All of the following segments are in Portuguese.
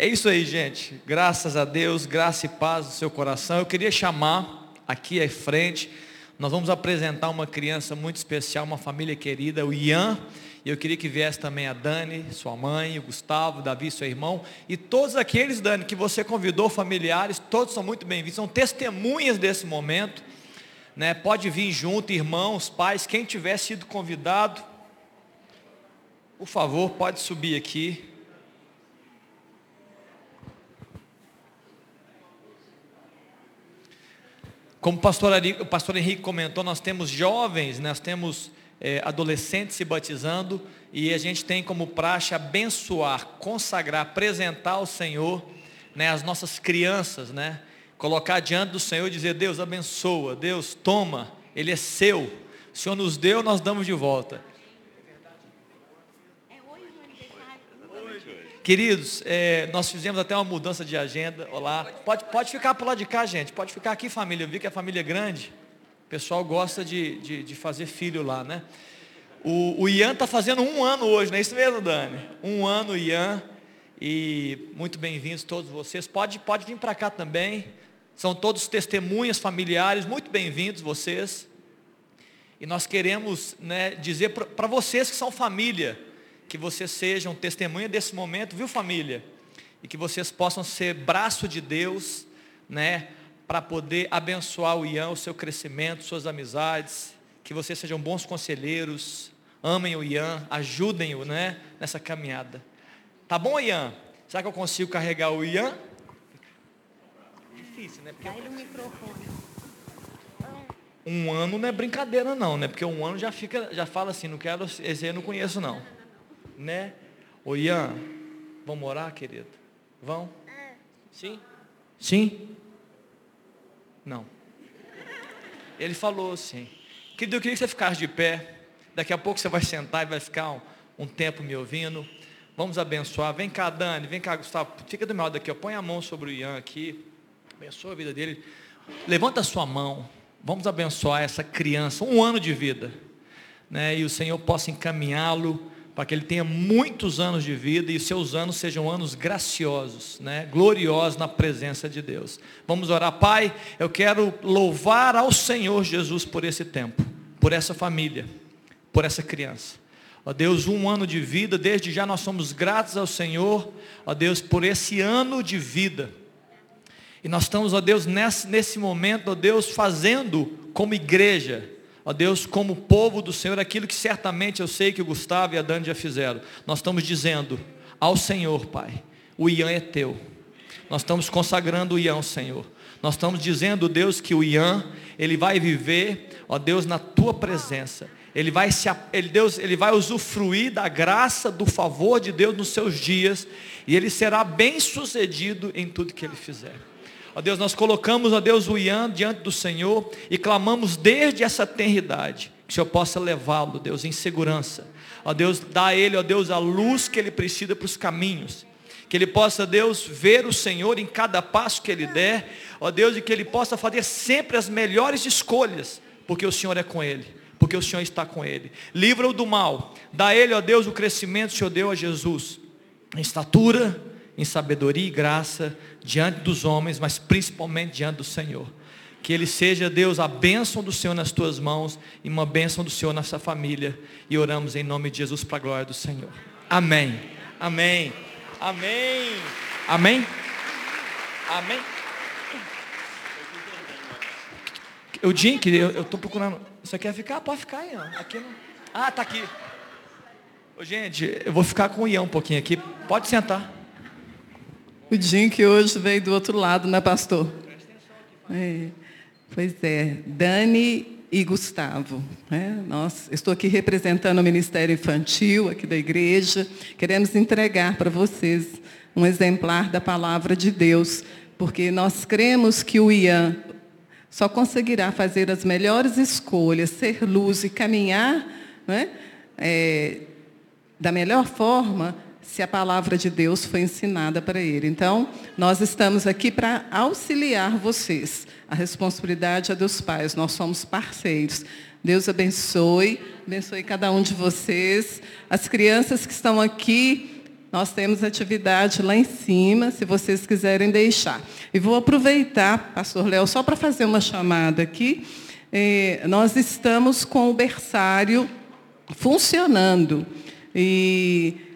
É isso aí, gente. Graças a Deus, graça e paz no seu coração. Eu queria chamar aqui à frente, nós vamos apresentar uma criança muito especial, uma família querida, o Ian. E eu queria que viesse também a Dani, sua mãe, o Gustavo, o Davi, seu irmão. E todos aqueles, Dani, que você convidou, familiares, todos são muito bem-vindos. São testemunhas desse momento. Né? Pode vir junto, irmãos, pais, quem tiver sido convidado. Por favor, pode subir aqui. Como o pastor, o pastor Henrique comentou, nós temos jovens, nós temos é, adolescentes se batizando e a gente tem como praxe abençoar, consagrar, apresentar ao Senhor né, as nossas crianças, né? Colocar diante do Senhor e dizer, Deus abençoa, Deus toma, Ele é seu. O Senhor nos deu, nós damos de volta. Queridos, é, nós fizemos até uma mudança de agenda. Olá. Pode, pode ficar para lado de cá, gente. Pode ficar aqui, família. Eu vi que a família é grande. O pessoal gosta de, de, de fazer filho lá, né? O, o Ian está fazendo um ano hoje, não é isso mesmo, Dani? Um ano, Ian. E muito bem-vindos todos vocês. Pode, pode vir para cá também. São todos testemunhas familiares. Muito bem-vindos vocês. E nós queremos né, dizer para vocês que são família que vocês sejam testemunha desse momento, viu família? E que vocês possam ser braço de Deus, né? Para poder abençoar o Ian, o seu crescimento, suas amizades, que vocês sejam bons conselheiros, amem o Ian, ajudem-o, né? Nessa caminhada. Tá bom, Ian? Será que eu consigo carregar o Ian? Difícil, né? Porque... o microfone. Um ano não é brincadeira não, né? Porque um ano já fica, já fala assim, não quero, esse aí eu não conheço não né? Ô Ian, vamos orar, querido? Vão? Sim? Sim? Não. Ele falou sim. Querido, eu queria que você ficasse de pé. Daqui a pouco você vai sentar e vai ficar um, um tempo me ouvindo. Vamos abençoar. Vem cá, Dani, vem cá, Gustavo. Fica do meu lado aqui. Põe a mão sobre o Ian aqui. Abençoa a vida dele. Levanta a sua mão. Vamos abençoar essa criança. Um ano de vida. Né? E o Senhor possa encaminhá-lo para que ele tenha muitos anos de vida e seus anos sejam anos graciosos, né? gloriosos na presença de Deus. Vamos orar, Pai. Eu quero louvar ao Senhor Jesus por esse tempo, por essa família, por essa criança. Ó Deus, um ano de vida, desde já nós somos gratos ao Senhor, ó Deus, por esse ano de vida. E nós estamos, ó Deus, nesse, nesse momento, ó Deus, fazendo como igreja, ó Deus, como povo do Senhor, aquilo que certamente eu sei que o Gustavo e a Dani já fizeram. Nós estamos dizendo ao Senhor, Pai, o Ian é teu. Nós estamos consagrando o Ian ao Senhor. Nós estamos dizendo, Deus, que o Ian, ele vai viver, ó Deus, na tua presença. Ele vai, se, ele, Deus, ele vai usufruir da graça, do favor de Deus nos seus dias, e ele será bem sucedido em tudo que ele fizer. Ó Deus, nós colocamos, ó Deus, o Ian diante do Senhor e clamamos desde essa tenridade que o Senhor possa levá-lo, Deus, em segurança. Ó Deus, dá a ele, ó Deus, a luz que ele precisa para os caminhos. Que ele possa, Deus, ver o Senhor em cada passo que ele der. Ó Deus, e que ele possa fazer sempre as melhores escolhas, porque o Senhor é com ele, porque o Senhor está com ele. Livra-o do mal. Dá a ele, ó Deus, o crescimento que o Senhor deu a Jesus. Em estatura, em sabedoria e graça diante dos homens, mas principalmente diante do Senhor. Que ele seja, Deus, a bênção do Senhor nas tuas mãos e uma bênção do Senhor nessa família. E oramos em nome de Jesus para a glória do Senhor. Amém. Amém. Amém. Amém. Amém. O Jink, eu estou procurando. Você quer ficar? Pode ficar aí. Aqui não. Ah, tá aqui. Ô, gente, eu vou ficar com o Ian um pouquinho aqui. Pode sentar. O Jim que hoje veio do outro lado, né, pastor? É, pois é, Dani e Gustavo. Né? Nós, estou aqui representando o Ministério Infantil aqui da igreja. Queremos entregar para vocês um exemplar da palavra de Deus, porque nós cremos que o Ian só conseguirá fazer as melhores escolhas, ser luz e caminhar né, é, da melhor forma se a palavra de Deus foi ensinada para ele. Então, nós estamos aqui para auxiliar vocês. A responsabilidade é dos pais, nós somos parceiros. Deus abençoe, abençoe cada um de vocês. As crianças que estão aqui, nós temos atividade lá em cima, se vocês quiserem deixar. E vou aproveitar, pastor Léo, só para fazer uma chamada aqui. É, nós estamos com o berçário funcionando. E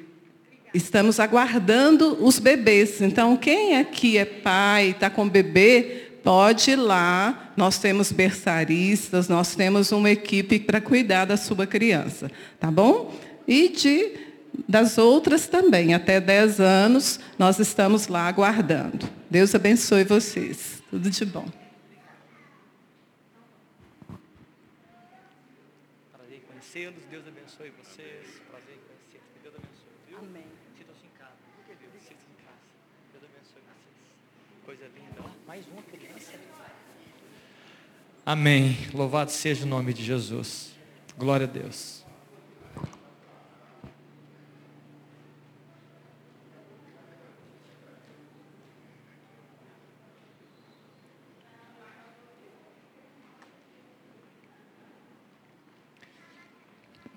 estamos aguardando os bebês. Então, quem aqui é pai, está com bebê, pode ir lá. Nós temos berçaristas, nós temos uma equipe para cuidar da sua criança. Tá bom? E de das outras também, até 10 anos, nós estamos lá aguardando. Deus abençoe vocês. Tudo de bom. Prazer em conhecê-los, Deus abençoe vocês. Prazer em conhecê-los, que Deus abençoe, viu? Amém. Sintam-se em casa. Sintam-se em casa. Deus abençoe vocês. Coisa linda. Ó, mais uma criança. Amém. Louvado seja o nome de Jesus. Glória a Deus.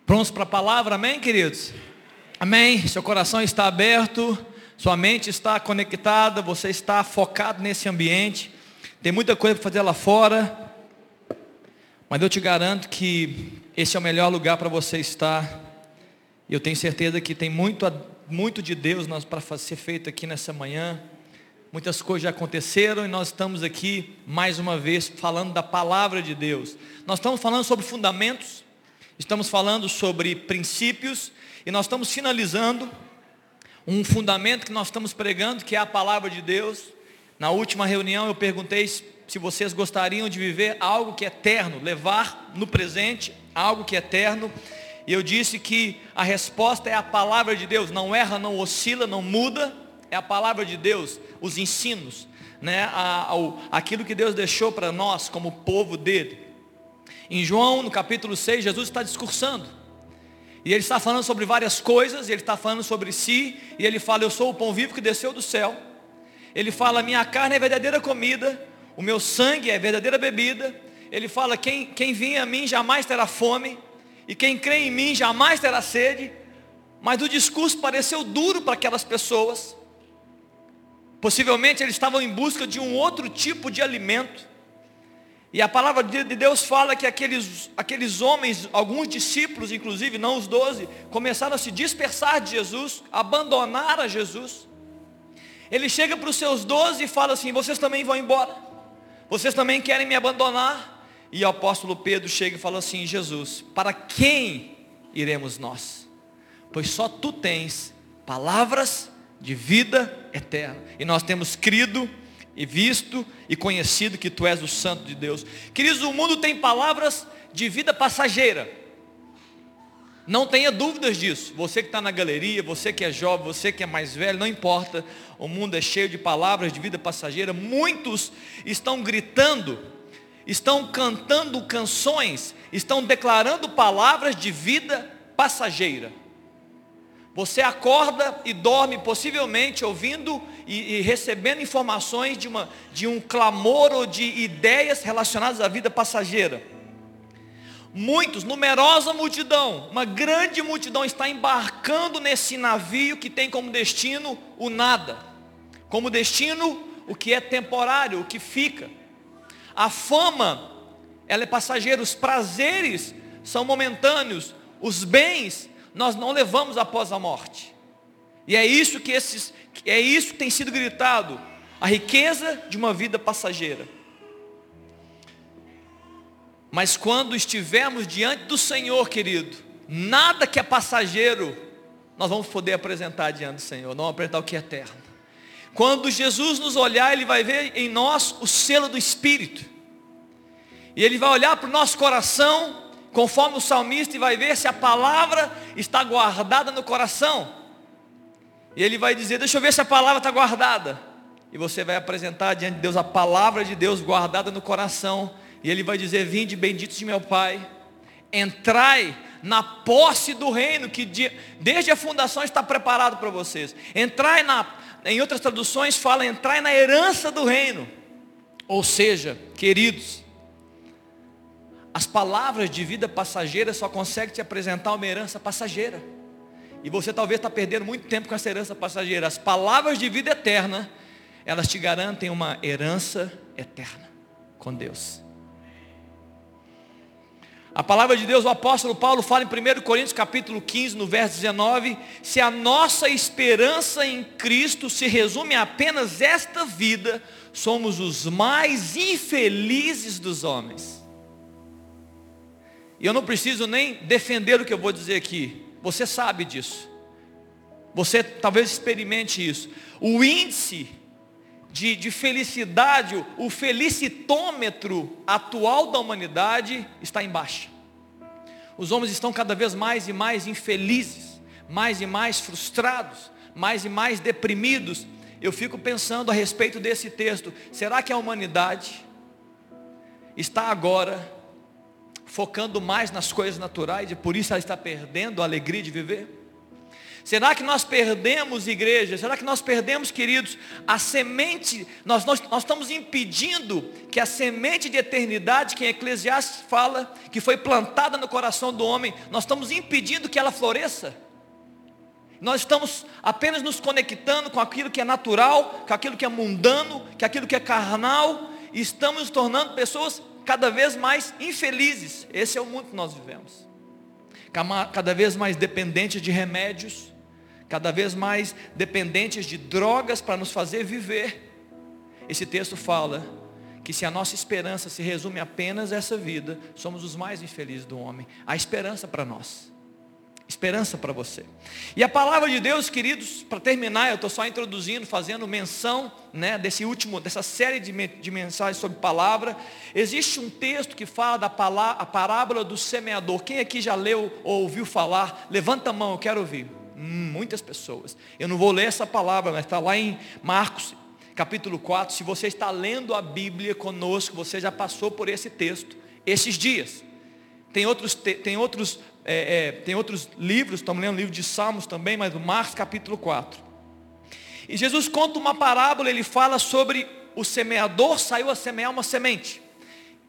Prontos para a palavra, amém, queridos? Amém. Seu coração está aberto, sua mente está conectada, você está focado nesse ambiente. Tem muita coisa para fazer lá fora, mas eu te garanto que esse é o melhor lugar para você estar. E eu tenho certeza que tem muito, muito de Deus para ser feito aqui nessa manhã. Muitas coisas já aconteceram e nós estamos aqui mais uma vez falando da palavra de Deus. Nós estamos falando sobre fundamentos, Estamos falando sobre princípios e nós estamos finalizando um fundamento que nós estamos pregando, que é a palavra de Deus. Na última reunião eu perguntei se vocês gostariam de viver algo que é eterno, levar no presente algo que é eterno. E eu disse que a resposta é a palavra de Deus, não erra, não oscila, não muda, é a palavra de Deus, os ensinos, né? aquilo que Deus deixou para nós como povo dele. Em João, no capítulo 6, Jesus está discursando. E ele está falando sobre várias coisas, ele está falando sobre si, e ele fala, eu sou o pão vivo que desceu do céu. Ele fala, minha carne é verdadeira comida, o meu sangue é verdadeira bebida. Ele fala, quem, quem vinha a mim jamais terá fome, e quem crê em mim jamais terá sede. Mas o discurso pareceu duro para aquelas pessoas. Possivelmente eles estavam em busca de um outro tipo de alimento. E a palavra de Deus fala que aqueles, aqueles homens, alguns discípulos, inclusive, não os doze, começaram a se dispersar de Jesus, abandonar a Jesus. Ele chega para os seus doze e fala assim: vocês também vão embora, vocês também querem me abandonar. E o apóstolo Pedro chega e fala assim: Jesus, para quem iremos nós? Pois só tu tens palavras de vida eterna. E nós temos crido e visto e conhecido que tu és o santo de Deus. Queridos, o mundo tem palavras de vida passageira. Não tenha dúvidas disso. Você que está na galeria, você que é jovem, você que é mais velho, não importa. O mundo é cheio de palavras de vida passageira. Muitos estão gritando, estão cantando canções, estão declarando palavras de vida passageira. Você acorda e dorme possivelmente ouvindo e, e, recebendo informações de, uma, de um clamor ou de ideias relacionadas à vida passageira. Muitos, numerosa multidão, uma grande multidão está embarcando nesse navio que tem como destino o nada, como destino o que é temporário, o que fica. A fama, ela é passageira, os prazeres são momentâneos, os bens nós não levamos após a morte. E é isso que esses, é isso que tem sido gritado, a riqueza de uma vida passageira. Mas quando estivermos diante do Senhor, querido, nada que é passageiro, nós vamos poder apresentar diante do Senhor, não apresentar o que é eterno. Quando Jesus nos olhar, Ele vai ver em nós o selo do Espírito. E Ele vai olhar para o nosso coração conforme o salmista, e vai ver se a palavra está guardada no coração. E ele vai dizer: Deixa eu ver se a palavra está guardada. E você vai apresentar diante de Deus a palavra de Deus guardada no coração. E ele vai dizer: Vinde, benditos de meu Pai, entrai na posse do reino que desde a fundação está preparado para vocês. Entrai na, em outras traduções fala entrai na herança do reino. Ou seja, queridos, as palavras de vida passageira só conseguem te apresentar uma herança passageira. E você talvez está perdendo muito tempo com essa herança passageira. As palavras de vida eterna, elas te garantem uma herança eterna com Deus. A palavra de Deus, o apóstolo Paulo fala em 1 Coríntios capítulo 15, no verso 19, se a nossa esperança em Cristo se resume a apenas esta vida, somos os mais infelizes dos homens. E eu não preciso nem defender o que eu vou dizer aqui. Você sabe disso. Você talvez experimente isso. O índice de, de felicidade, o felicitômetro atual da humanidade está em baixa. Os homens estão cada vez mais e mais infelizes, mais e mais frustrados, mais e mais deprimidos. Eu fico pensando a respeito desse texto. Será que a humanidade está agora focando mais nas coisas naturais e por isso ela está perdendo a alegria de viver? Será que nós perdemos, igreja? Será que nós perdemos, queridos, a semente? Nós, nós, nós estamos impedindo que a semente de eternidade, que em Eclesiastes fala, que foi plantada no coração do homem, nós estamos impedindo que ela floresça? Nós estamos apenas nos conectando com aquilo que é natural, com aquilo que é mundano, com aquilo que é carnal, e estamos nos tornando pessoas cada vez mais infelizes. Esse é o mundo que nós vivemos. Cada vez mais dependentes de remédios, cada vez mais dependentes de drogas para nos fazer viver. Esse texto fala que se a nossa esperança se resume apenas a essa vida, somos os mais infelizes do homem. Há esperança para nós. Esperança para você. E a palavra de Deus, queridos, para terminar, eu estou só introduzindo, fazendo menção né, desse último, dessa série de, de mensagens sobre palavra. Existe um texto que fala da palavra, a parábola do semeador. Quem aqui já leu ou ouviu falar? Levanta a mão, eu quero ouvir. Muitas pessoas. Eu não vou ler essa palavra, mas está lá em Marcos, capítulo 4. Se você está lendo a Bíblia conosco, você já passou por esse texto esses dias. Tem outros, tem outros, é, é, tem outros livros, estamos lendo o livro de Salmos também, mas Marcos capítulo 4. E Jesus conta uma parábola, ele fala sobre o semeador saiu a semear uma semente.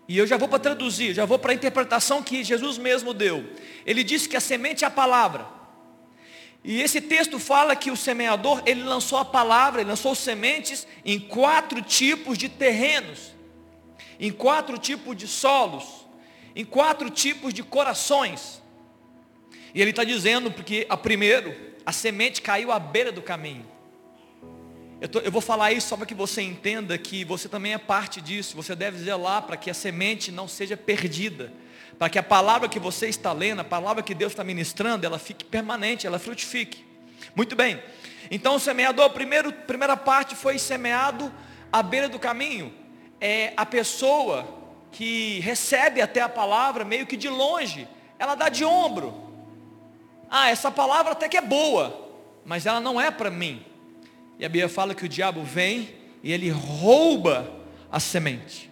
E eu já vou para traduzir, já vou para a interpretação que Jesus mesmo deu. Ele disse que a semente é a palavra. E esse texto fala que o semeador, ele lançou a palavra, ele lançou sementes em quatro tipos de terrenos, em quatro tipos de solos, em quatro tipos de corações. E ele está dizendo, porque a primeiro, a semente caiu à beira do caminho. Eu, tô, eu, vou falar isso só para que você entenda que você também é parte disso. Você deve zelar para que a semente não seja perdida para que a palavra que você está lendo, a palavra que Deus está ministrando, ela fique permanente, ela frutifique. Muito bem. Então o semeador, primeiro, primeira parte foi semeado à beira do caminho. É a pessoa que recebe até a palavra meio que de longe, ela dá de ombro. Ah, essa palavra até que é boa, mas ela não é para mim. E a Bíblia fala que o diabo vem e ele rouba a semente.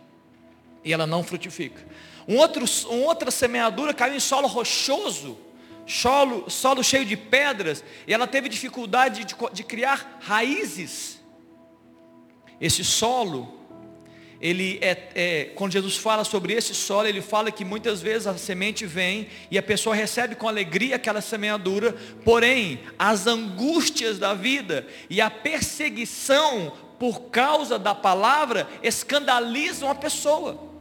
E ela não frutifica. Um outro, uma outra semeadura caiu em solo rochoso, solo, solo cheio de pedras, e ela teve dificuldade de, de criar raízes. Esse solo, ele é, é, quando Jesus fala sobre esse solo, ele fala que muitas vezes a semente vem e a pessoa recebe com alegria aquela semeadura, porém, as angústias da vida e a perseguição por causa da palavra escandalizam a pessoa.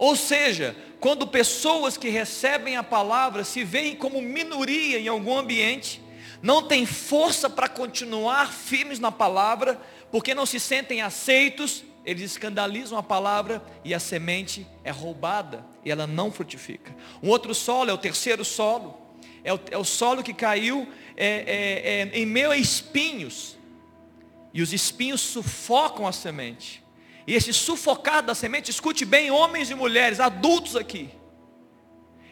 Ou seja, quando pessoas que recebem a palavra se veem como minoria em algum ambiente, não têm força para continuar firmes na palavra, porque não se sentem aceitos, eles escandalizam a palavra e a semente é roubada e ela não frutifica. Um outro solo é o terceiro solo, é o, é o solo que caiu é, é, é, em meio a espinhos, e os espinhos sufocam a semente. E esse sufocar da semente, escute bem, homens e mulheres, adultos aqui.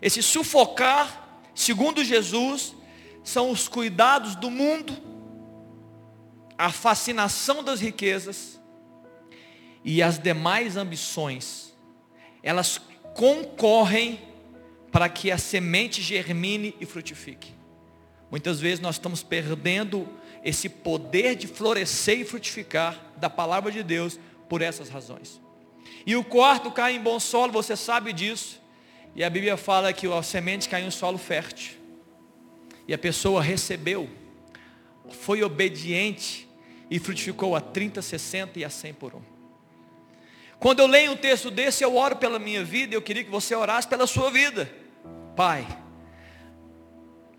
Esse sufocar, segundo Jesus, são os cuidados do mundo, a fascinação das riquezas e as demais ambições. Elas concorrem para que a semente germine e frutifique. Muitas vezes nós estamos perdendo esse poder de florescer e frutificar da palavra de Deus por essas razões. E o quarto cai em bom solo, você sabe disso. E a Bíblia fala que a semente cai em solo fértil. E a pessoa recebeu, foi obediente e frutificou a 30, 60 e a 100 por um. Quando eu leio um texto desse, eu oro pela minha vida, eu queria que você orasse pela sua vida. Pai,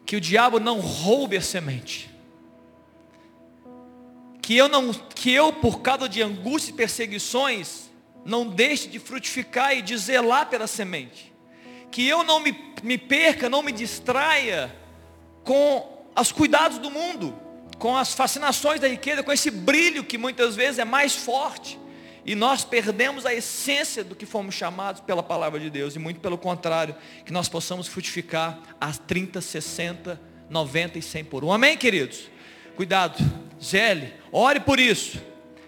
que o diabo não roube a semente. Que eu não, que eu por causa de angústia e perseguições, não deixe de frutificar e de zelar pela semente. Que eu não me, me perca, não me distraia com os cuidados do mundo, com as fascinações da riqueza, com esse brilho que muitas vezes é mais forte e nós perdemos a essência do que fomos chamados pela palavra de Deus. E muito pelo contrário, que nós possamos frutificar as 30, 60, 90 e 100 por um. Amém, queridos? Cuidado. Zele, ore por isso.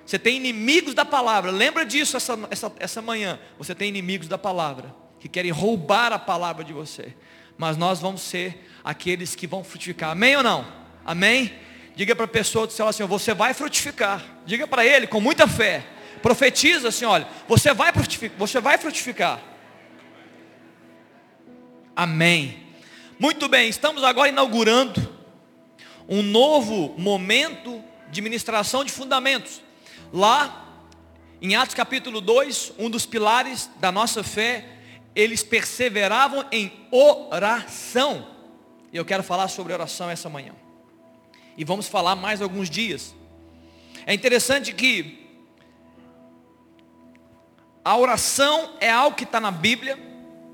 Você tem inimigos da palavra. Lembra disso essa, essa, essa manhã. Você tem inimigos da palavra. Que querem roubar a palavra de você. Mas nós vamos ser aqueles que vão frutificar. Amém ou não? Amém? Diga para a pessoa do céu assim, você vai frutificar. Diga para ele com muita fé. Profetiza assim, olha, você vai frutificar, você vai frutificar. Amém. Muito bem, estamos agora inaugurando um novo momento de ministração de fundamentos. Lá em Atos capítulo 2, um dos pilares da nossa fé, eles perseveravam em oração. E eu quero falar sobre oração essa manhã. E vamos falar mais alguns dias. É interessante que a oração é algo que está na Bíblia,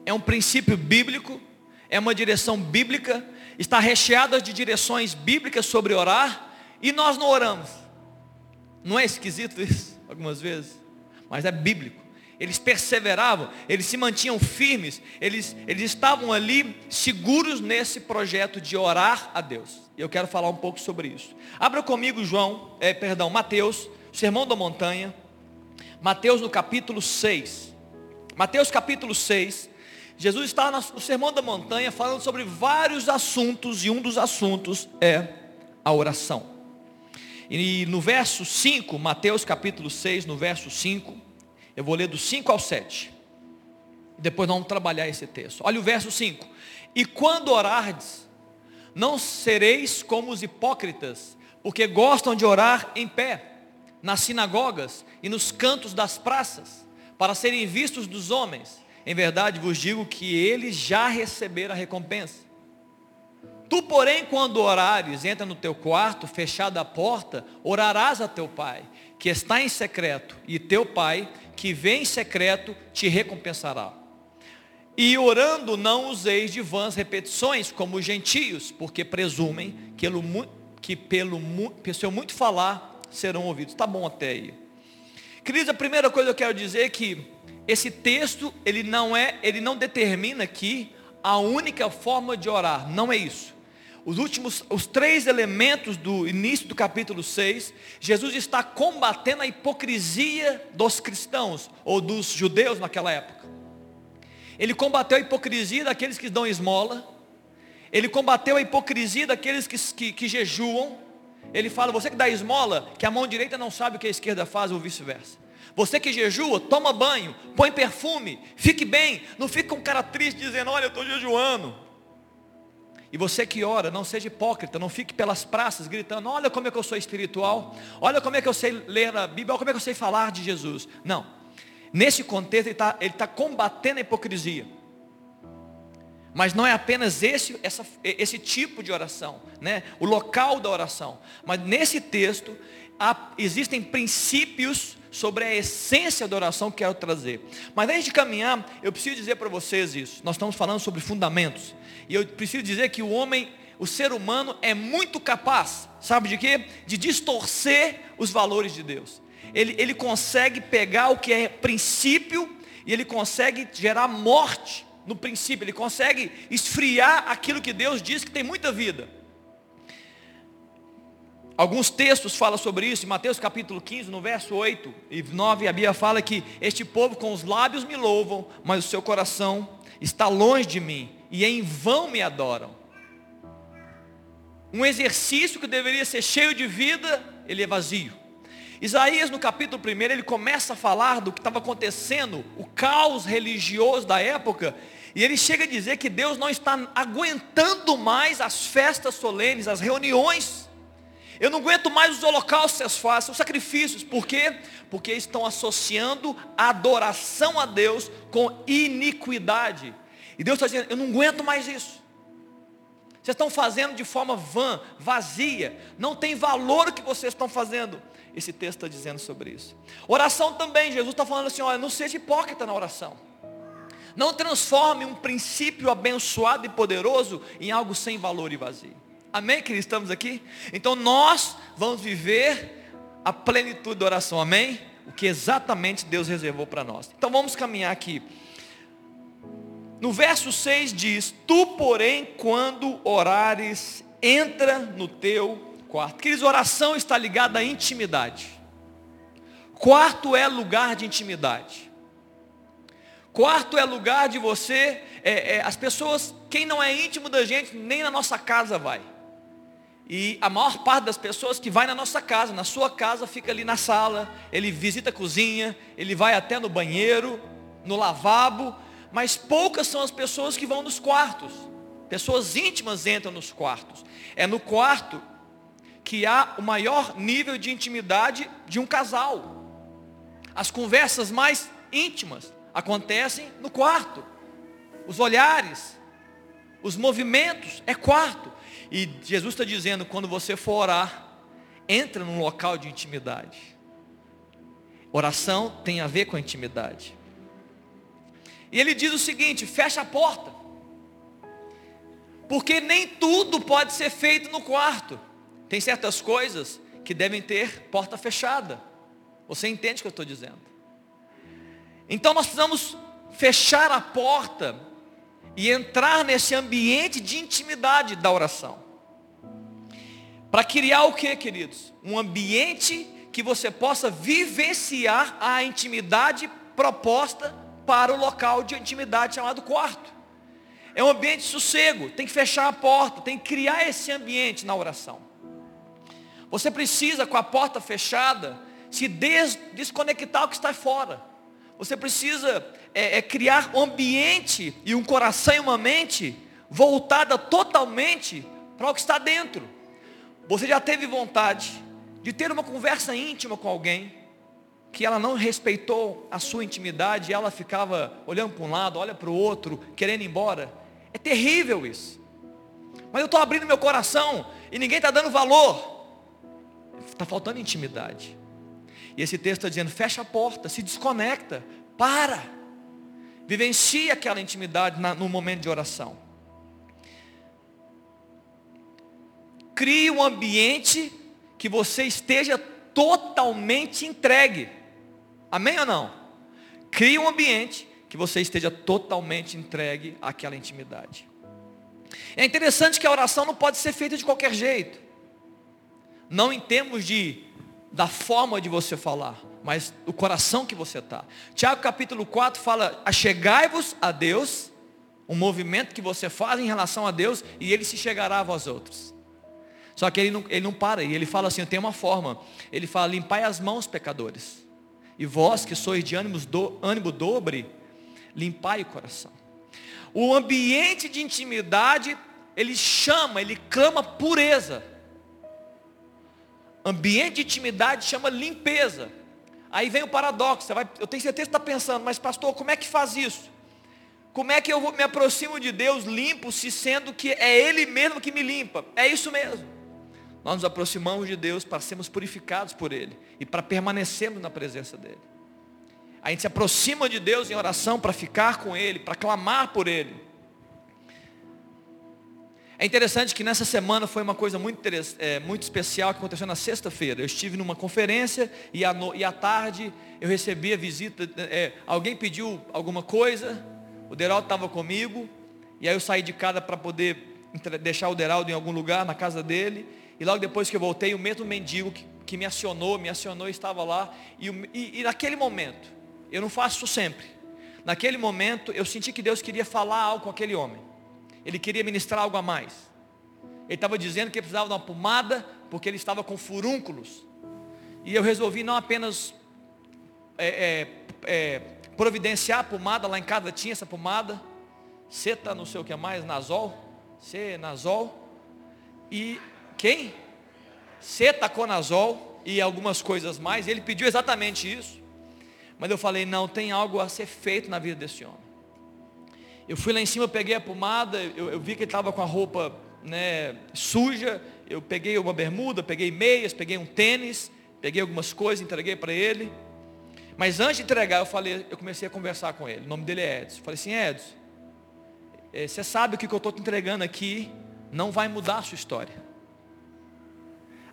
é um princípio bíblico, é uma direção bíblica, está recheada de direções bíblicas sobre orar, e nós não oramos. Não é esquisito isso, algumas vezes? Mas é bíblico. Eles perseveravam, eles se mantinham firmes, eles, eles estavam ali seguros nesse projeto de orar a Deus. E eu quero falar um pouco sobre isso. Abra comigo João, é, perdão, Mateus, Sermão da Montanha, Mateus no capítulo 6. Mateus capítulo 6. Jesus está no Sermão da Montanha falando sobre vários assuntos e um dos assuntos é a oração. E no verso 5, Mateus capítulo 6, no verso 5, eu vou ler do 5 ao 7. Depois vamos trabalhar esse texto. Olha o verso 5. E quando orardes, não sereis como os hipócritas, porque gostam de orar em pé nas sinagogas e nos cantos das praças, para serem vistos dos homens. Em verdade vos digo que eles já receberam a recompensa. Tu, porém, quando orares, entra no teu quarto, fechada a porta, orarás a teu pai, que está em secreto, e teu pai, que vem em secreto, te recompensará. E orando não useis de vãs repetições, como os gentios, porque presumem que, que pelo, pelo seu muito falar serão ouvidos. Está bom até aí. Queridos, a primeira coisa que eu quero dizer é que esse texto, ele não é, ele não determina aqui a única forma de orar. Não é isso. Os últimos, os três elementos do início do capítulo 6, Jesus está combatendo a hipocrisia dos cristãos, ou dos judeus naquela época. Ele combateu a hipocrisia daqueles que dão esmola, ele combateu a hipocrisia daqueles que, que, que jejuam, ele fala, você que dá esmola, que a mão direita não sabe o que a esquerda faz ou vice-versa. Você que jejua, toma banho, põe perfume, fique bem, não fique com cara triste dizendo, olha, eu estou jejuando. E você que ora, não seja hipócrita, não fique pelas praças gritando, olha como é que eu sou espiritual, olha como é que eu sei ler a Bíblia, olha como é que eu sei falar de Jesus. Não. Nesse contexto ele está tá combatendo a hipocrisia. Mas não é apenas esse, essa, esse tipo de oração, né? o local da oração. Mas nesse texto há, existem princípios sobre a essência da oração que quero trazer. Mas antes de caminhar, eu preciso dizer para vocês isso. Nós estamos falando sobre fundamentos. E eu preciso dizer que o homem, o ser humano é muito capaz, sabe de quê? De distorcer os valores de Deus. Ele, ele consegue pegar o que é princípio e ele consegue gerar morte no princípio, ele consegue esfriar aquilo que Deus diz que tem muita vida. Alguns textos falam sobre isso, em Mateus capítulo 15, no verso 8 e 9, a Bíblia fala que este povo com os lábios me louvam, mas o seu coração está longe de mim, e em vão me adoram. Um exercício que deveria ser cheio de vida, ele é vazio. Isaías, no capítulo 1, ele começa a falar do que estava acontecendo, o caos religioso da época, e ele chega a dizer que Deus não está aguentando mais as festas solenes, as reuniões. Eu não aguento mais os holocaustos vocês fazem, os sacrifícios. Por quê? Porque estão associando a adoração a Deus com iniquidade. E Deus está dizendo, eu não aguento mais isso. Vocês estão fazendo de forma vã, vazia. Não tem valor o que vocês estão fazendo. Esse texto está dizendo sobre isso. Oração também, Jesus está falando assim, olha, não seja hipócrita na oração. Não transforme um princípio abençoado e poderoso em algo sem valor e vazio. Amém, queridos? Estamos aqui? Então nós vamos viver a plenitude da oração. Amém? O que exatamente Deus reservou para nós. Então vamos caminhar aqui. No verso 6 diz: Tu, porém, quando orares, entra no teu quarto. Queridos, oração está ligada à intimidade. Quarto é lugar de intimidade. Quarto é lugar de você, é, é, as pessoas, quem não é íntimo da gente, nem na nossa casa vai. E a maior parte das pessoas que vai na nossa casa, na sua casa, fica ali na sala, ele visita a cozinha, ele vai até no banheiro, no lavabo, mas poucas são as pessoas que vão nos quartos. Pessoas íntimas entram nos quartos. É no quarto que há o maior nível de intimidade de um casal. As conversas mais íntimas acontecem no quarto. Os olhares, os movimentos, é quarto. E Jesus está dizendo, quando você for orar, entra num local de intimidade. Oração tem a ver com a intimidade. E ele diz o seguinte: fecha a porta. Porque nem tudo pode ser feito no quarto. Tem certas coisas que devem ter porta fechada. Você entende o que eu estou dizendo? Então nós precisamos fechar a porta e entrar nesse ambiente de intimidade da oração. Para criar o que, queridos? Um ambiente que você possa vivenciar a intimidade proposta para o local de intimidade chamado quarto. É um ambiente de sossego, tem que fechar a porta, tem que criar esse ambiente na oração. Você precisa, com a porta fechada, se des desconectar o que está fora. Você precisa é, é, criar um ambiente e um coração e uma mente voltada totalmente para o que está dentro. Você já teve vontade de ter uma conversa íntima com alguém que ela não respeitou a sua intimidade e ela ficava olhando para um lado, olha para o outro, querendo ir embora? É terrível isso. Mas eu estou abrindo meu coração e ninguém está dando valor. Está faltando intimidade. E esse texto está dizendo, fecha a porta, se desconecta, para. Vivencie aquela intimidade na, no momento de oração. Crie um ambiente que você esteja totalmente entregue. Amém ou não? Crie um ambiente que você esteja totalmente entregue àquela intimidade. É interessante que a oração não pode ser feita de qualquer jeito. Não em termos de da forma de você falar, mas o coração que você está. Tiago capítulo 4 fala, achegai-vos a Deus, um movimento que você faz em relação a Deus, e ele se chegará a vós outros. Só que ele não, ele não para, e ele fala assim, tem uma forma, ele fala, limpai as mãos, pecadores, e vós que sois de ânimo, do, ânimo dobre, limpai o coração. O ambiente de intimidade, ele chama, ele clama pureza. Ambiente de intimidade chama limpeza. Aí vem o paradoxo. Vai, eu tenho certeza que está pensando, mas pastor, como é que faz isso? Como é que eu me aproximo de Deus limpo, se sendo que é Ele mesmo que me limpa? É isso mesmo. Nós nos aproximamos de Deus para sermos purificados por Ele e para permanecermos na presença dEle. A gente se aproxima de Deus em oração para ficar com Ele, para clamar por Ele. É interessante que nessa semana foi uma coisa muito, é, muito especial que aconteceu na sexta-feira. Eu estive numa conferência e à, no, e à tarde eu recebi a visita. É, alguém pediu alguma coisa, o Deraldo estava comigo, e aí eu saí de casa para poder deixar o Deraldo em algum lugar, na casa dele. E logo depois que eu voltei, o mesmo mendigo que, que me acionou, me acionou, estava lá. E, e, e naquele momento, eu não faço sempre. Naquele momento, eu senti que Deus queria falar algo com aquele homem. Ele queria ministrar algo a mais. Ele estava dizendo que precisava de uma pomada porque ele estava com furúnculos. E eu resolvi não apenas é, é, é, providenciar a pomada, lá em casa tinha essa pomada, Ceta não sei o que mais, Nazol, C, Nazol, e quem? Cetaconazol e algumas coisas mais, ele pediu exatamente isso, mas eu falei, não, tem algo a ser feito na vida desse homem. Eu fui lá em cima, peguei a pomada, eu, eu vi que ele estava com a roupa né, suja, eu peguei uma bermuda, peguei meias, peguei um tênis, peguei algumas coisas, entreguei para ele. Mas antes de entregar, eu falei, eu comecei a conversar com ele. O nome dele é Edson. Eu falei assim, Edson, eh, você sabe que o que eu estou te entregando aqui não vai mudar a sua história.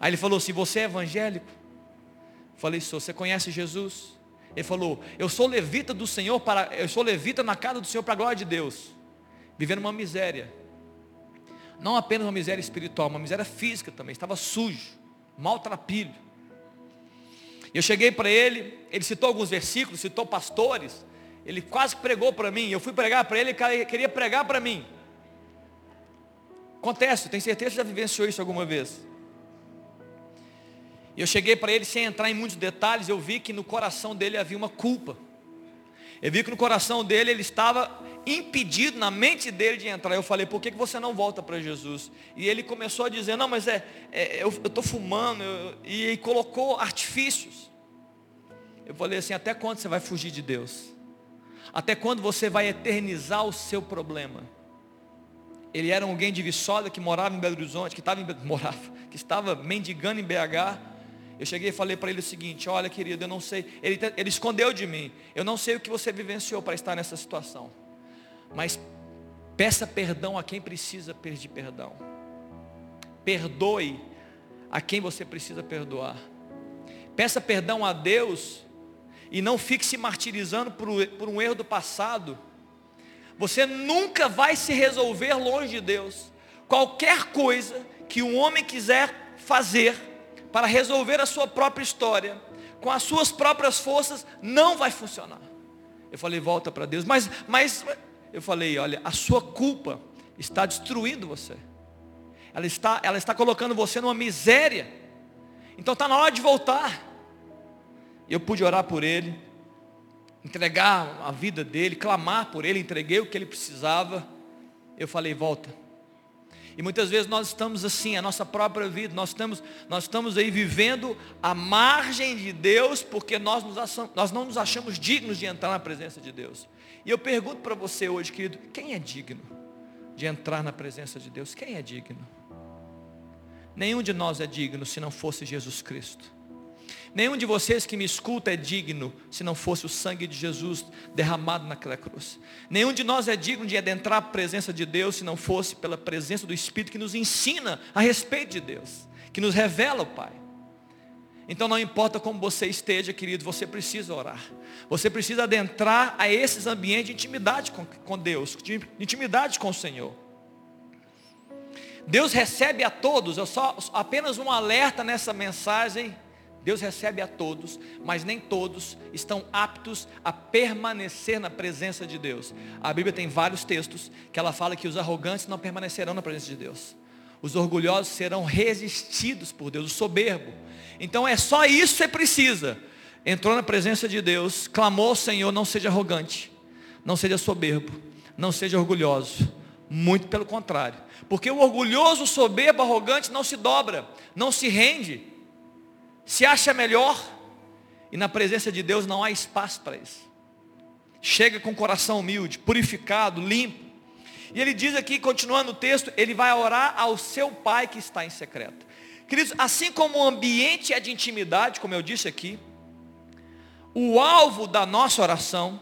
Aí ele falou assim, você é evangélico? Eu falei, sou, você conhece Jesus? Ele falou, eu sou levita do Senhor para, eu sou levita na casa do Senhor para a glória de Deus. Vivendo uma miséria. Não apenas uma miséria espiritual, uma miséria física também. Estava sujo, maltrapilho. Eu cheguei para ele, ele citou alguns versículos, citou pastores. Ele quase pregou para mim. Eu fui pregar para ele, ele queria pregar para mim. Acontece, tenho certeza que já vivenciou isso alguma vez. E eu cheguei para ele sem entrar em muitos detalhes, eu vi que no coração dele havia uma culpa. Eu vi que no coração dele ele estava impedido, na mente dele de entrar. Eu falei, por que, você não volta para Jesus? E ele começou a dizer, não, mas é, é eu estou fumando, e ele colocou artifícios. Eu falei assim, até quando você vai fugir de Deus? Até quando você vai eternizar o seu problema? Ele era alguém de Viçosa que morava em Belo Horizonte, que estava, em, morava, que estava mendigando em BH eu cheguei e falei para ele o seguinte: Olha, querido, eu não sei. Ele, ele escondeu de mim. Eu não sei o que você vivenciou para estar nessa situação. Mas peça perdão a quem precisa pedir perdão. Perdoe a quem você precisa perdoar. Peça perdão a Deus e não fique se martirizando por, por um erro do passado. Você nunca vai se resolver longe de Deus. Qualquer coisa que um homem quiser fazer, para resolver a sua própria história, com as suas próprias forças, não vai funcionar. Eu falei, volta para Deus. Mas, mas, eu falei, olha, a sua culpa está destruindo você. Ela está, ela está colocando você numa miséria. Então está na hora de voltar. Eu pude orar por ele, entregar a vida dele, clamar por ele, entreguei o que ele precisava. Eu falei, volta e muitas vezes nós estamos assim, a nossa própria vida, nós estamos, nós estamos aí vivendo à margem de Deus, porque nós, nos nós não nos achamos dignos de entrar na presença de Deus. E eu pergunto para você hoje, querido, quem é digno de entrar na presença de Deus? Quem é digno? Nenhum de nós é digno se não fosse Jesus Cristo. Nenhum de vocês que me escuta é digno se não fosse o sangue de Jesus derramado naquela cruz. Nenhum de nós é digno de adentrar a presença de Deus se não fosse pela presença do Espírito que nos ensina a respeito de Deus, que nos revela o Pai. Então não importa como você esteja, querido, você precisa orar. Você precisa adentrar a esses ambientes de intimidade com, com Deus, de intimidade com o Senhor. Deus recebe a todos, eu só apenas um alerta nessa mensagem Deus recebe a todos, mas nem todos estão aptos a permanecer na presença de Deus. A Bíblia tem vários textos que ela fala que os arrogantes não permanecerão na presença de Deus. Os orgulhosos serão resistidos por Deus, o soberbo. Então é só isso que você precisa. Entrou na presença de Deus, clamou ao Senhor, não seja arrogante, não seja soberbo, não seja orgulhoso. Muito pelo contrário. Porque o orgulhoso, soberbo, arrogante não se dobra, não se rende se acha melhor, e na presença de Deus não há espaço para isso. Chega com o coração humilde, purificado, limpo. E ele diz aqui, continuando o texto, ele vai orar ao seu pai que está em secreto. Queridos, assim como o ambiente é de intimidade, como eu disse aqui, o alvo da nossa oração,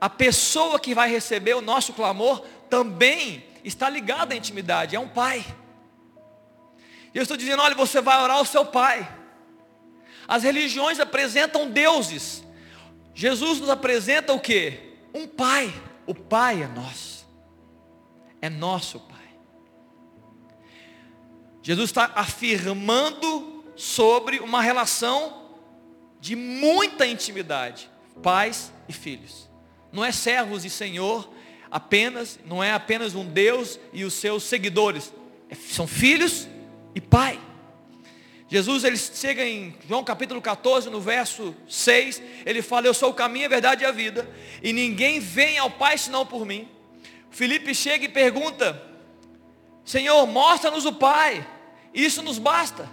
a pessoa que vai receber o nosso clamor, também está ligada à intimidade, é um pai. E eu estou dizendo, olha, você vai orar ao seu pai. As religiões apresentam deuses. Jesus nos apresenta o que? Um pai. O pai é nosso. É nosso pai. Jesus está afirmando sobre uma relação de muita intimidade. Pais e filhos. Não é servos e senhor apenas, não é apenas um Deus e os seus seguidores. É, são filhos e pai. Jesus ele chega em João capítulo 14, no verso 6, ele fala: Eu sou o caminho, a verdade e a vida, e ninguém vem ao Pai senão por mim. Felipe chega e pergunta: Senhor, mostra-nos o Pai, isso nos basta.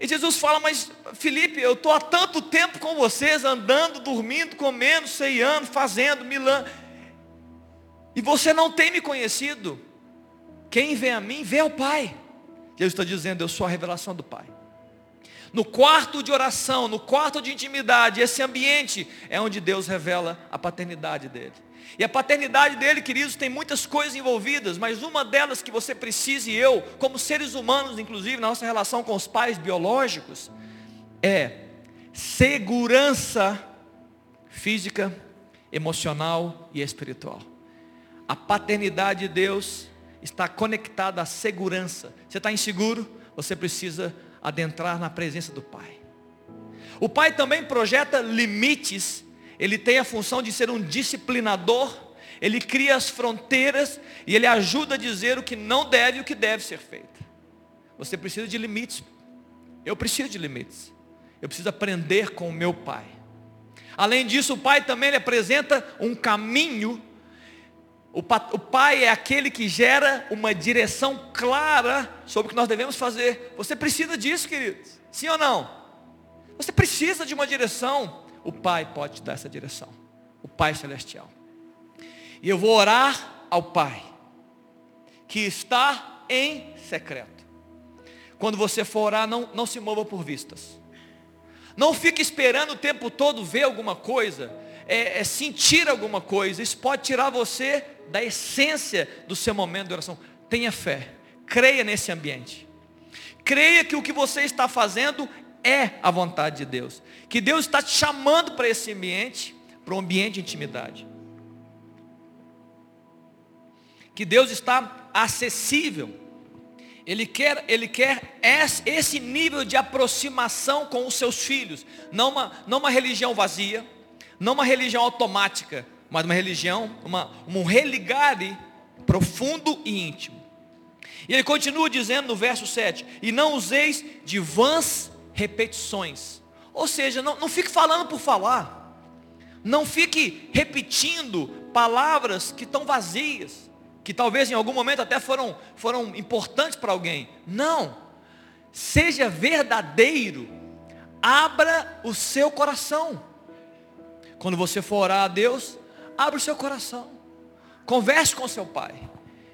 E Jesus fala: Mas Felipe, eu estou há tanto tempo com vocês, andando, dormindo, comendo, ceiando, fazendo, milando, e você não tem me conhecido. Quem vê a mim, vê ao Pai. Jesus está dizendo: Eu sou a revelação do Pai. No quarto de oração, no quarto de intimidade, esse ambiente é onde Deus revela a paternidade dele. E a paternidade dele, queridos, tem muitas coisas envolvidas, mas uma delas que você precisa e eu, como seres humanos, inclusive na nossa relação com os pais biológicos, é segurança física, emocional e espiritual. A paternidade de Deus está conectada à segurança. Você está inseguro? Você precisa adentrar na presença do Pai. O Pai também projeta limites, ele tem a função de ser um disciplinador, ele cria as fronteiras e ele ajuda a dizer o que não deve e o que deve ser feito. Você precisa de limites. Eu preciso de limites. Eu preciso aprender com o meu Pai. Além disso, o Pai também apresenta um caminho o pai é aquele que gera uma direção clara sobre o que nós devemos fazer. Você precisa disso, queridos. Sim ou não? Você precisa de uma direção. O pai pode te dar essa direção. O pai celestial. E eu vou orar ao pai, que está em secreto. Quando você for orar, não, não se mova por vistas. Não fique esperando o tempo todo ver alguma coisa, é, é sentir alguma coisa. Isso pode tirar você da essência do seu momento de oração. Tenha fé, creia nesse ambiente. Creia que o que você está fazendo é a vontade de Deus. Que Deus está te chamando para esse ambiente, para um ambiente de intimidade. Que Deus está acessível. Ele quer, ele quer esse nível de aproximação com os seus filhos. Não uma, não uma religião vazia, não uma religião automática, mas uma religião, uma, um religare profundo e íntimo. E ele continua dizendo no verso 7, e não useis de vãs repetições. Ou seja, não, não fique falando por falar. Não fique repetindo palavras que estão vazias, que talvez em algum momento até foram, foram importantes para alguém. Não. Seja verdadeiro. Abra o seu coração. Quando você for orar a Deus, Abra o seu coração. Converse com seu pai.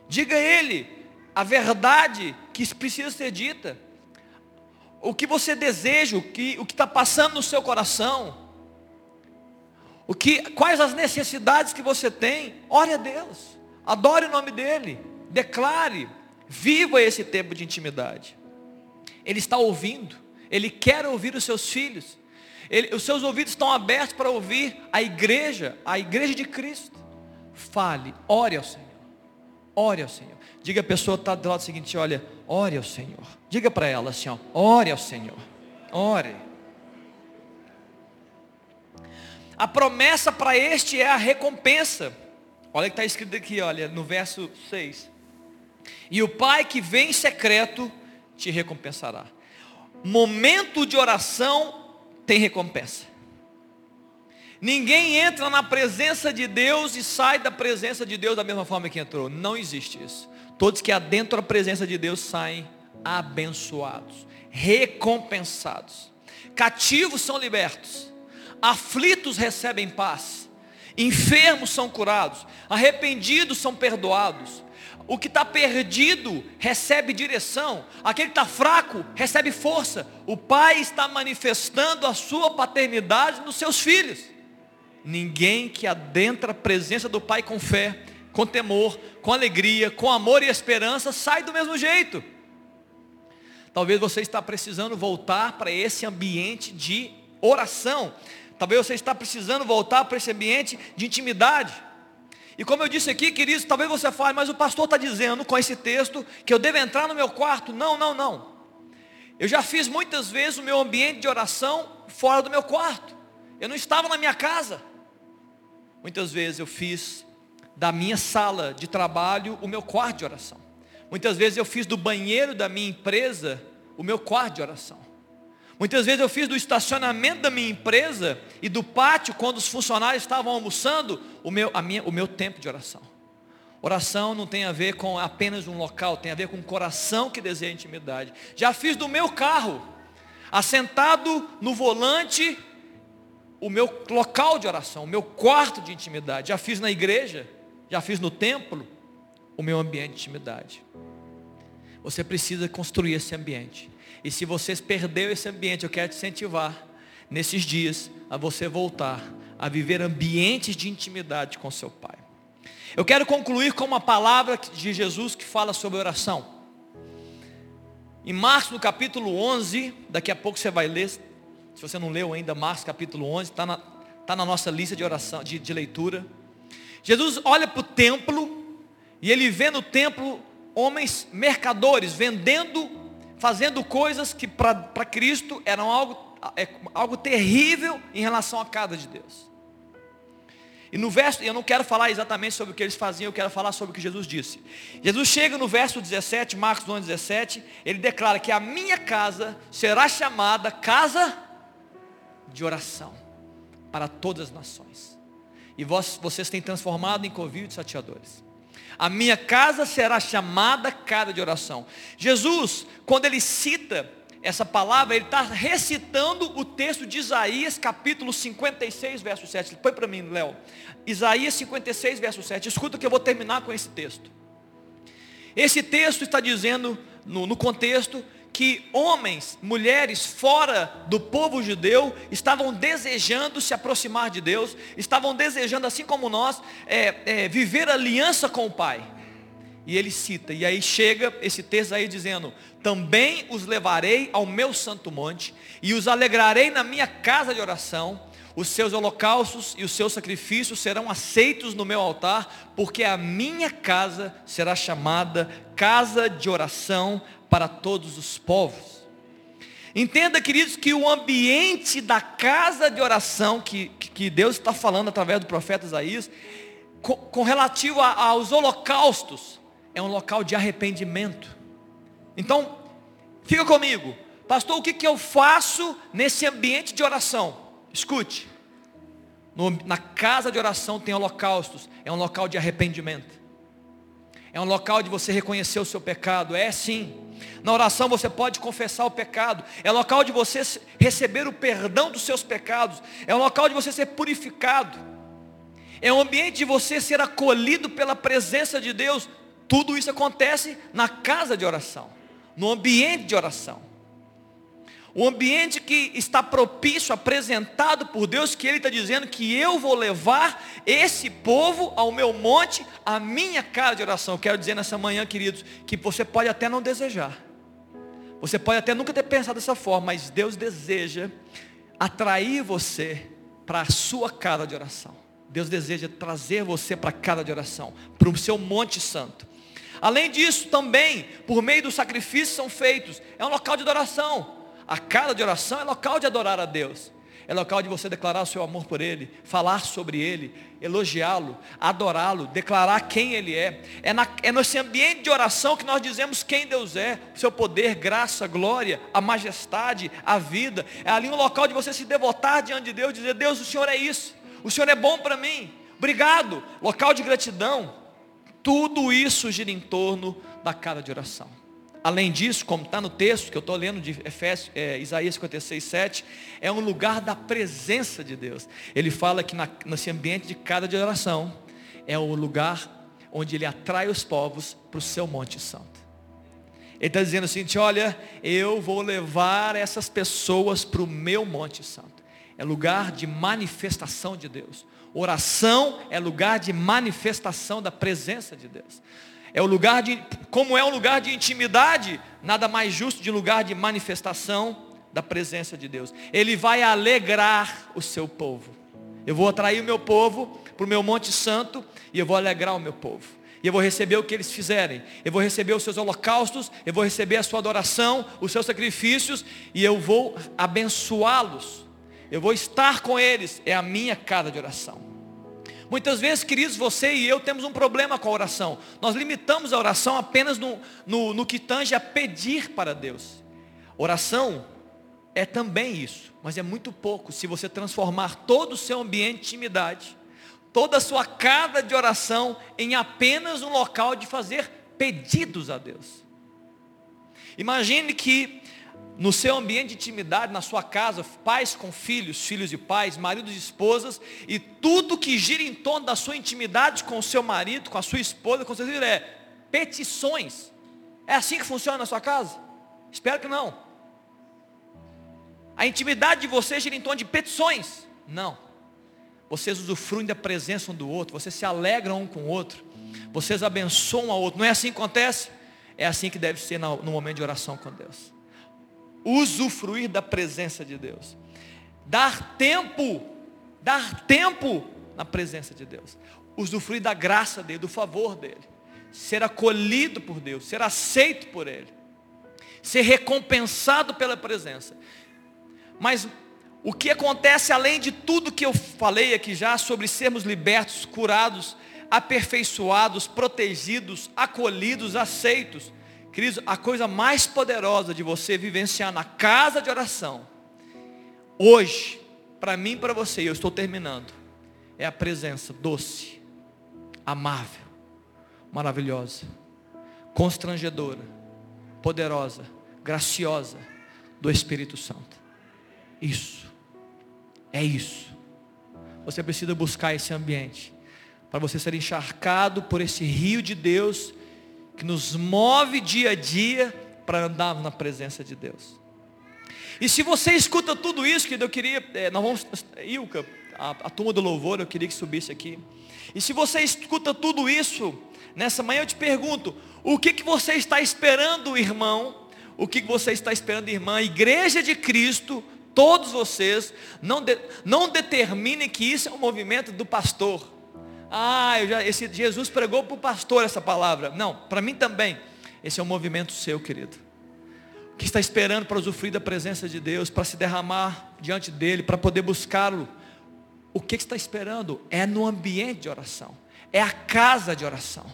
Diga a ele a verdade que precisa ser dita. O que você deseja, o que está passando no seu coração. O que, quais as necessidades que você tem. Ore a Deus. Adore o nome dele. Declare. Viva esse tempo de intimidade. Ele está ouvindo. Ele quer ouvir os seus filhos. Ele, os seus ouvidos estão abertos para ouvir a igreja, a igreja de Cristo. Fale, ore ao Senhor. Ore ao Senhor. Diga a pessoa que está do lado seguinte, olha, ore ao Senhor. Diga para ela assim, ó, ore ao Senhor. Ore. A promessa para este é a recompensa. Olha o que está escrito aqui, olha, no verso 6. E o Pai que vem em secreto te recompensará. Momento de oração tem recompensa. Ninguém entra na presença de Deus e sai da presença de Deus da mesma forma que entrou. Não existe isso. Todos que adentram a presença de Deus saem abençoados, recompensados. Cativos são libertos, aflitos recebem paz, enfermos são curados, arrependidos são perdoados, o que está perdido recebe direção. Aquele que está fraco recebe força. O pai está manifestando a sua paternidade nos seus filhos. Ninguém que adentra a presença do pai com fé, com temor, com alegria, com amor e esperança, sai do mesmo jeito. Talvez você está precisando voltar para esse ambiente de oração. Talvez você está precisando voltar para esse ambiente de intimidade. E como eu disse aqui, queridos, talvez você fale, mas o pastor está dizendo com esse texto que eu devo entrar no meu quarto. Não, não, não. Eu já fiz muitas vezes o meu ambiente de oração fora do meu quarto. Eu não estava na minha casa. Muitas vezes eu fiz da minha sala de trabalho o meu quarto de oração. Muitas vezes eu fiz do banheiro da minha empresa o meu quarto de oração. Muitas vezes eu fiz do estacionamento da minha empresa e do pátio, quando os funcionários estavam almoçando, o meu, minha, o meu tempo de oração. Oração não tem a ver com apenas um local, tem a ver com um coração que deseja intimidade. Já fiz do meu carro, assentado no volante, o meu local de oração, o meu quarto de intimidade. Já fiz na igreja, já fiz no templo, o meu ambiente de intimidade. Você precisa construir esse ambiente. E se você perdeu esse ambiente, eu quero te incentivar nesses dias a você voltar a viver ambientes de intimidade com seu Pai. Eu quero concluir com uma palavra de Jesus que fala sobre oração. Em Marcos, no capítulo 11, daqui a pouco você vai ler, se você não leu ainda, Marcos capítulo 11, está na, tá na nossa lista de oração, de, de leitura. Jesus olha para o templo e ele vê no templo homens mercadores vendendo, fazendo coisas que para Cristo eram algo, é, algo terrível em relação à casa de Deus. E no verso, eu não quero falar exatamente sobre o que eles faziam, eu quero falar sobre o que Jesus disse. Jesus chega no verso 17, Marcos 11, 17, ele declara que a minha casa será chamada casa de oração para todas as nações. E vós, vocês têm transformado em covil de sateadores. A minha casa será chamada casa de oração. Jesus, quando ele cita essa palavra, ele está recitando o texto de Isaías, capítulo 56, verso 7. Põe para mim, Léo. Isaías 56, verso 7. Escuta que eu vou terminar com esse texto. Esse texto está dizendo, no, no contexto, que homens, mulheres fora do povo judeu estavam desejando se aproximar de Deus, estavam desejando, assim como nós, é, é, viver aliança com o Pai. E ele cita, e aí chega esse texto aí dizendo: Também os levarei ao meu santo monte, e os alegrarei na minha casa de oração, os seus holocaustos e os seus sacrifícios serão aceitos no meu altar, porque a minha casa será chamada casa de oração para todos os povos. Entenda, queridos, que o ambiente da casa de oração que, que Deus está falando através do profeta Isaías, com, com relativo a, aos holocaustos, é um local de arrependimento. Então, fica comigo, pastor, o que, que eu faço nesse ambiente de oração? Escute, no, na casa de oração tem holocaustos, é um local de arrependimento, é um local de você reconhecer o seu pecado, é sim. Na oração você pode confessar o pecado. É local de você receber o perdão dos seus pecados. É um local de você ser purificado. É um ambiente de você ser acolhido pela presença de Deus. Tudo isso acontece na casa de oração, no ambiente de oração. O ambiente que está propício, apresentado por Deus, que Ele está dizendo que eu vou levar esse povo ao meu monte, a minha casa de oração. Eu quero dizer nessa manhã, queridos, que você pode até não desejar. Você pode até nunca ter pensado dessa forma, mas Deus deseja atrair você para a sua casa de oração. Deus deseja trazer você para a casa de oração, para o seu monte santo. Além disso, também, por meio do sacrifício são feitos. É um local de adoração. A casa de oração é local de adorar a Deus. É local de você declarar o seu amor por Ele, falar sobre Ele, elogiá-lo, adorá-lo, declarar quem Ele é. É, na, é nesse ambiente de oração que nós dizemos quem Deus é, seu poder, graça, glória, a majestade, a vida. É ali um local de você se devotar diante de Deus, dizer, Deus, o Senhor é isso, o Senhor é bom para mim, obrigado. Local de gratidão. Tudo isso gira em torno da casa de oração. Além disso, como está no texto que eu estou lendo de Efésios, é, Isaías 56, 7, é um lugar da presença de Deus. Ele fala que na, nesse ambiente de cada de oração é o lugar onde ele atrai os povos para o seu Monte Santo. Ele está dizendo assim, olha, eu vou levar essas pessoas para o meu Monte Santo. É lugar de manifestação de Deus. Oração é lugar de manifestação da presença de Deus. É o lugar de, como é um lugar de intimidade, nada mais justo de lugar de manifestação da presença de Deus. Ele vai alegrar o seu povo. Eu vou atrair o meu povo para o meu Monte Santo e eu vou alegrar o meu povo. E eu vou receber o que eles fizerem. Eu vou receber os seus holocaustos, eu vou receber a sua adoração, os seus sacrifícios e eu vou abençoá-los. Eu vou estar com eles. É a minha casa de oração. Muitas vezes, queridos, você e eu temos um problema com a oração. Nós limitamos a oração apenas no, no, no que tange a pedir para Deus. Oração é também isso, mas é muito pouco se você transformar todo o seu ambiente de intimidade, toda a sua casa de oração em apenas um local de fazer pedidos a Deus. Imagine que no seu ambiente de intimidade, na sua casa, pais com filhos, filhos e pais, maridos e esposas, e tudo que gira em torno da sua intimidade com o seu marido, com a sua esposa, com o seu filho, é petições. É assim que funciona na sua casa? Espero que não. A intimidade de vocês gira em torno de petições. Não. Vocês usufruem da presença um do outro, vocês se alegram um com o outro, vocês abençoam o outro. Não é assim que acontece? É assim que deve ser no momento de oração com Deus usufruir da presença de Deus. Dar tempo, dar tempo na presença de Deus. Usufruir da graça dele, do favor dele. Ser acolhido por Deus, ser aceito por ele. Ser recompensado pela presença. Mas o que acontece além de tudo que eu falei aqui já sobre sermos libertos, curados, aperfeiçoados, protegidos, acolhidos, aceitos, Queridos, a coisa mais poderosa de você vivenciar na casa de oração, hoje, para mim e para você, eu estou terminando, é a presença doce, amável, maravilhosa, constrangedora, poderosa, graciosa do Espírito Santo. Isso, é isso. Você precisa buscar esse ambiente para você ser encharcado por esse rio de Deus que nos move dia a dia para andar na presença de Deus. E se você escuta tudo isso, que eu queria, é, nós vamos, Ilka, a, a turma do louvor, eu queria que subisse aqui. E se você escuta tudo isso, nessa manhã eu te pergunto, o que, que você está esperando, irmão? O que, que você está esperando, irmã? Igreja de Cristo, todos vocês, não, de, não determinem que isso é um movimento do pastor. Ah, já, esse Jesus pregou para o pastor essa palavra. Não, para mim também. Esse é um movimento seu, querido. Que está esperando para usufruir da presença de Deus, para se derramar diante dele, para poder buscá-lo. O que está esperando? É no ambiente de oração. É a casa de oração.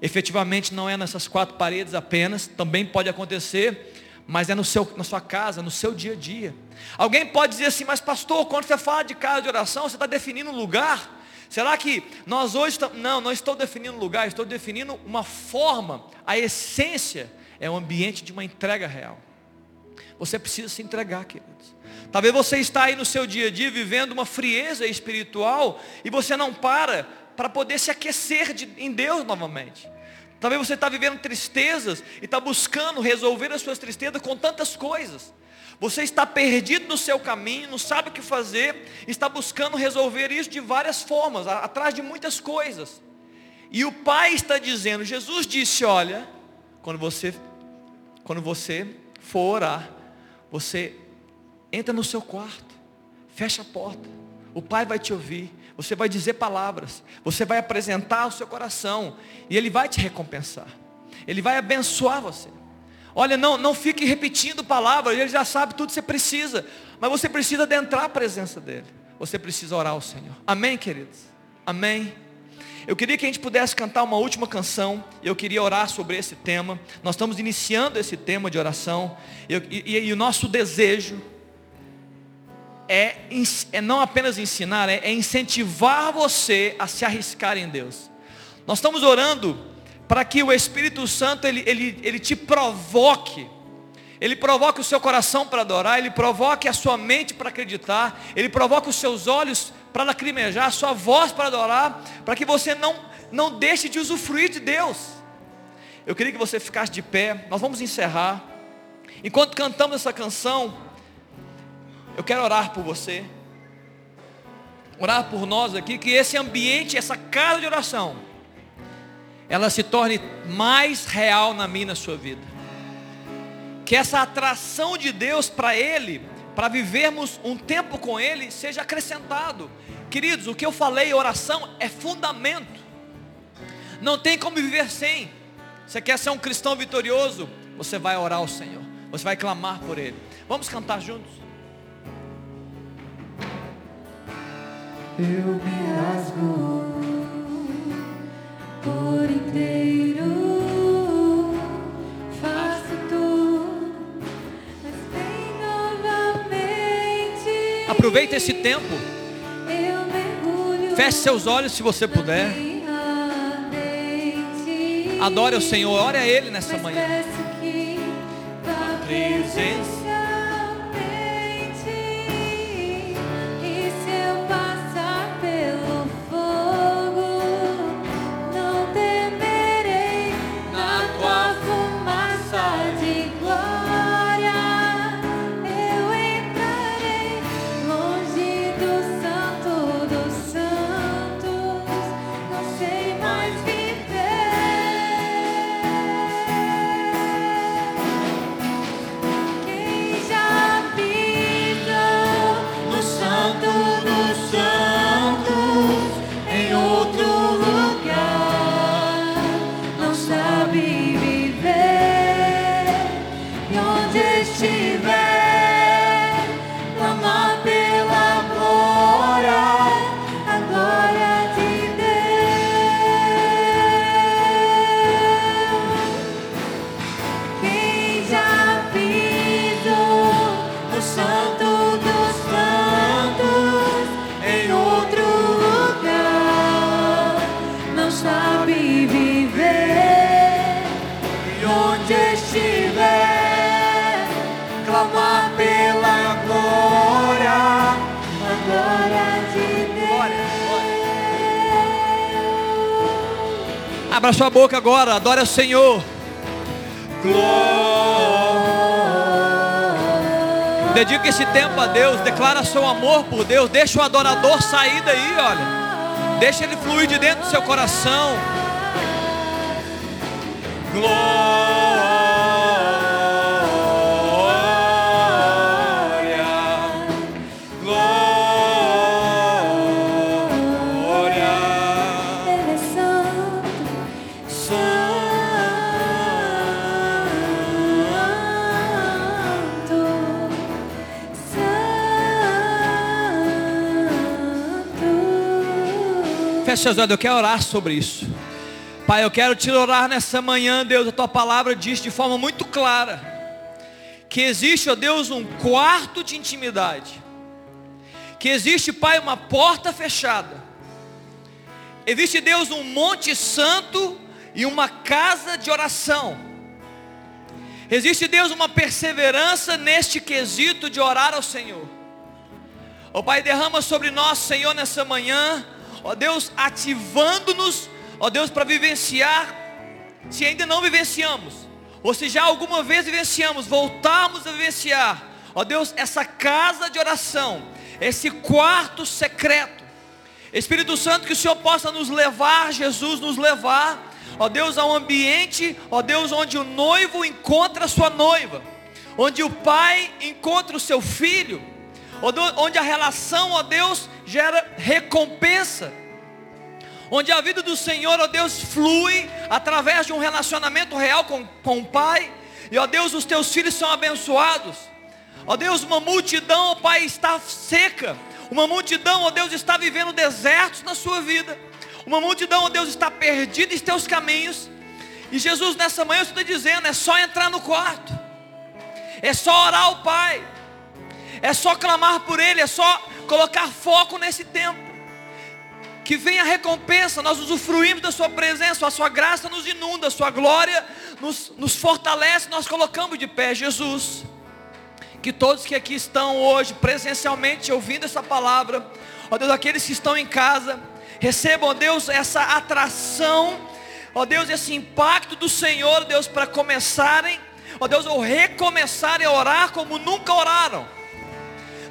Efetivamente não é nessas quatro paredes apenas, também pode acontecer, mas é no seu, na sua casa, no seu dia a dia. Alguém pode dizer assim, mas pastor, quando você fala de casa de oração, você está definindo um lugar. Será que nós hoje estamos. Não, não estou definindo lugar, estou definindo uma forma. A essência é o ambiente de uma entrega real. Você precisa se entregar, queridos. Talvez você está aí no seu dia a dia vivendo uma frieza espiritual e você não para para poder se aquecer de, em Deus novamente. Talvez você está vivendo tristezas e está buscando resolver as suas tristezas com tantas coisas. Você está perdido no seu caminho, não sabe o que fazer, está buscando resolver isso de várias formas, atrás de muitas coisas. E o Pai está dizendo, Jesus disse, olha, quando você, quando você for orar, você entra no seu quarto, fecha a porta, o Pai vai te ouvir, você vai dizer palavras, você vai apresentar o seu coração, e Ele vai te recompensar, Ele vai abençoar você. Olha, não, não fique repetindo palavras, ele já sabe tudo que você precisa. Mas você precisa adentrar a presença dele. Você precisa orar ao Senhor. Amém, queridos? Amém. Eu queria que a gente pudesse cantar uma última canção. Eu queria orar sobre esse tema. Nós estamos iniciando esse tema de oração. Eu, e, e, o nosso desejo é, é não apenas ensinar, é, é incentivar você a se arriscar em Deus. Nós estamos orando para que o Espírito Santo ele, ele, ele te provoque. Ele provoque o seu coração para adorar, ele provoque a sua mente para acreditar, ele provoque os seus olhos para lacrimejar, a sua voz para adorar, para que você não, não deixe de usufruir de Deus. Eu queria que você ficasse de pé, nós vamos encerrar. Enquanto cantamos essa canção, eu quero orar por você, orar por nós aqui, que esse ambiente, essa casa de oração, ela se torne mais real na minha e na sua vida. Que essa atração de Deus para Ele, para vivermos um tempo com Ele, seja acrescentado. Queridos, o que eu falei, oração é fundamento. Não tem como viver sem. Você quer ser um cristão vitorioso? Você vai orar ao Senhor. Você vai clamar por Ele. Vamos cantar juntos? Eu me rasgo Aproveita esse tempo. Feche seus olhos se você puder. Adore o Senhor. Ore a Ele nessa manhã. peço que estiver Abra sua boca agora. Adore o Senhor. Dedica esse tempo a Deus. Declara seu amor por Deus. Deixa o adorador sair daí, olha. Deixa ele fluir de dentro do seu coração. Glória. Feche seus olhos, eu quero orar sobre isso. Pai, eu quero te orar nessa manhã, Deus. A tua palavra diz de forma muito clara que existe, ó Deus, um quarto de intimidade. Que existe, Pai, uma porta fechada. Existe, Deus, um monte santo e uma casa de oração. Existe, Deus, uma perseverança neste quesito de orar ao Senhor. Ó Pai, derrama sobre nós, Senhor, nessa manhã, ó Deus, ativando-nos, ó Deus, para vivenciar, se ainda não vivenciamos, ou se já alguma vez vivenciamos, voltarmos a vivenciar, ó Deus, essa casa de oração, esse quarto secreto. Espírito Santo, que o Senhor possa nos levar, Jesus, nos levar, ó Deus, a um ambiente, ó Deus, onde o noivo encontra a sua noiva, onde o pai encontra o seu filho, onde a relação, ó Deus, gera recompensa, onde a vida do Senhor, ó Deus, flui através de um relacionamento real com, com o Pai, e ó Deus, os teus filhos são abençoados, ó Deus, uma multidão, ó Pai, está seca, uma multidão, ó Deus, está vivendo desertos na sua vida, uma multidão, ó Deus, está perdida em teus caminhos, e Jesus, nessa manhã, eu estou dizendo, é só entrar no quarto, é só orar ao Pai, é só clamar por Ele, é só colocar foco nesse tempo. Que venha a recompensa, nós usufruímos da Sua presença, a Sua graça nos inunda, a Sua glória nos, nos fortalece, nós colocamos de pé, Jesus. Que todos que aqui estão hoje, presencialmente, ouvindo essa palavra, ó Deus, aqueles que estão em casa, recebam, ó Deus, essa atração, ó Deus, esse impacto do Senhor, Deus, para começarem, ó Deus, ou recomeçarem a orar como nunca oraram.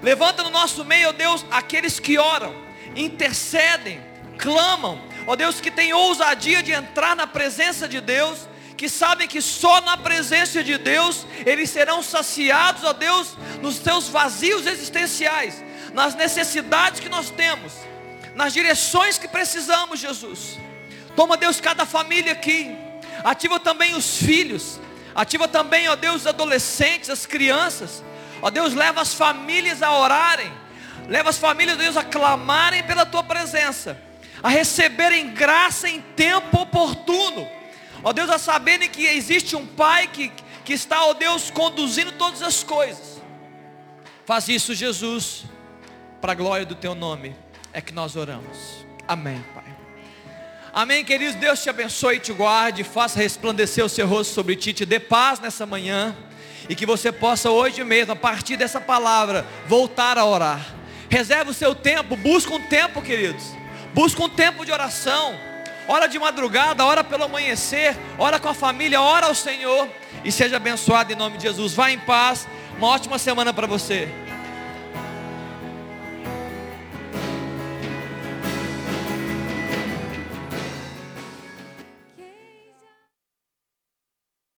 Levanta no nosso meio, ó Deus, aqueles que oram, intercedem, clamam, ó Deus, que tem ousadia de entrar na presença de Deus, que sabem que só na presença de Deus eles serão saciados, ó Deus, nos seus vazios existenciais, nas necessidades que nós temos, nas direções que precisamos, Jesus. Toma, Deus, cada família aqui, ativa também os filhos, ativa também, ó Deus, os adolescentes, as crianças. Ó Deus, leva as famílias a orarem. Leva as famílias, Deus, a clamarem pela tua presença. A receberem graça em tempo oportuno. Ó Deus, a saberem que existe um Pai que, que está, ó Deus, conduzindo todas as coisas. Faz isso, Jesus. para a glória do teu nome, é que nós oramos. Amém, Pai. Amém, queridos. Deus te abençoe e te guarde, faça resplandecer o seu rosto sobre ti, te dê paz nessa manhã e que você possa hoje mesmo, a partir dessa palavra, voltar a orar. Reserve o seu tempo, busca um tempo, queridos. Busca um tempo de oração. Ora de madrugada, ora pelo amanhecer, ora com a família, ora ao Senhor e seja abençoado em nome de Jesus. Vá em paz. Uma ótima semana para você.